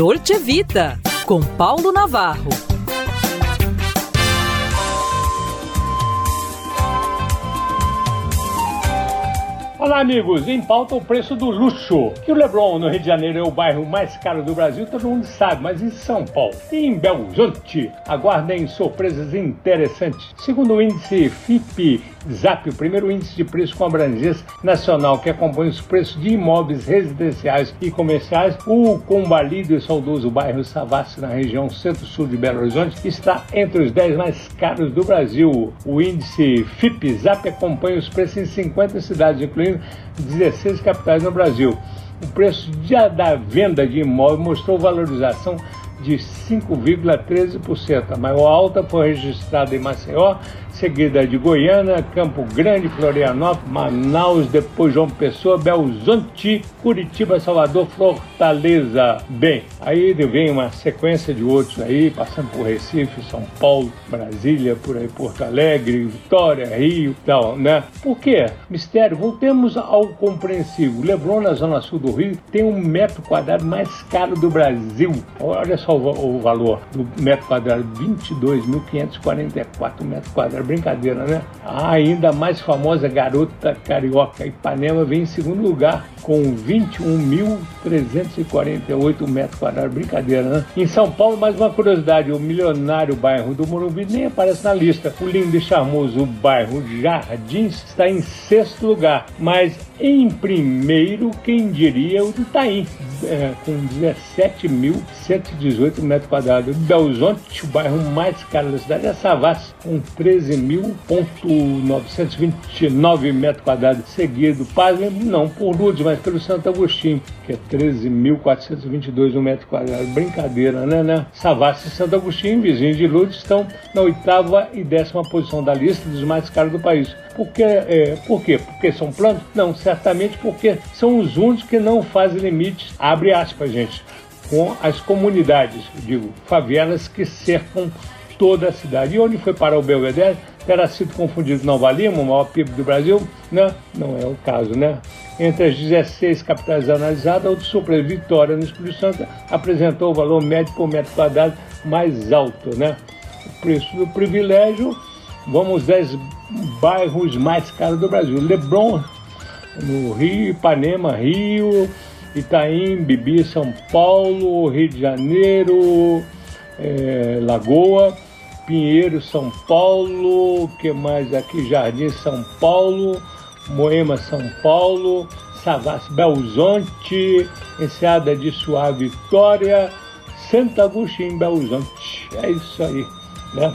Dolce Vita, com Paulo Navarro. Olá, amigos. Em pauta o preço do luxo. Que o Leblon, no Rio de Janeiro, é o bairro mais caro do Brasil, todo mundo sabe, mas em São Paulo e em Belo Horizonte, aguardem surpresas interessantes. Segundo o índice FIP ZAP, o primeiro índice de preço com abrangência nacional que acompanha os preços de imóveis residenciais e comerciais, o combalido e saudoso bairro Savassi, na região centro-sul de Belo Horizonte, está entre os 10 mais caros do Brasil. O índice FIP ZAP acompanha os preços em 50 cidades, incluindo 16 capitais no Brasil. O preço da venda de imóvel mostrou valorização de 5,13%. A maior alta foi registrada em Maceió, seguida de Goiânia, Campo Grande, Florianópolis, Manaus, depois João Pessoa, Belzonte, Curitiba, Salvador, Fortaleza. Bem, aí vem uma sequência de outros aí, passando por Recife, São Paulo, Brasília, por aí Porto Alegre, Vitória, Rio tal, né? Por quê? Mistério, voltemos ao compreensível. Leblon, na zona sul do Rio, tem um metro quadrado mais caro do Brasil. Olha só o, o valor do metro quadrado, 22.544 metros quadrados brincadeira, né? A ainda mais famosa garota carioca Ipanema vem em segundo lugar com 21.348 metros quadrados. Brincadeira, né? Em São Paulo, mais uma curiosidade: o milionário bairro do Morumbi nem aparece na lista. O lindo e charmoso bairro Jardins está em sexto lugar, mas em primeiro, quem diria, o do Itaim, é, com 17.118 metros quadrados. Belzonte, o bairro mais caro da cidade, é Savassi, com 13.929 metros quadrados, seguido, pasmem, não por Lourdes, mas pelo Santo Agostinho, que é 13.422 um metro quadrado. Brincadeira, né, né? Savassi e Santo Agostinho, vizinhos de Lourdes, estão na oitava e décima posição da lista dos mais caros do país. Porque, é, por quê? Porque são planos? Não, certamente porque são os únicos que não fazem limites, abre aspas, gente, com as comunidades, digo, favelas que cercam toda a cidade. E onde foi parar o Belvedere? Terá sido confundido Nova Lima, o maior PIB do Brasil? Né? Não é o caso, né? Entre as 16 capitais analisadas, o de Surpresa Vitória, no Espírito Santo, apresentou o valor médio por metro quadrado mais alto, né? O preço do privilégio, vamos 10 bairros mais caros do Brasil. Leblon, no Rio, Ipanema, Rio, Itaim, Bibi, São Paulo, Rio de Janeiro, é, Lagoa, Pinheiro, São Paulo, que mais aqui? Jardim, São Paulo, Moema, São Paulo, Savassi, Belzonte, Enseada de Suave, Vitória, Santo Agostinho, Belzonte. É isso aí, né?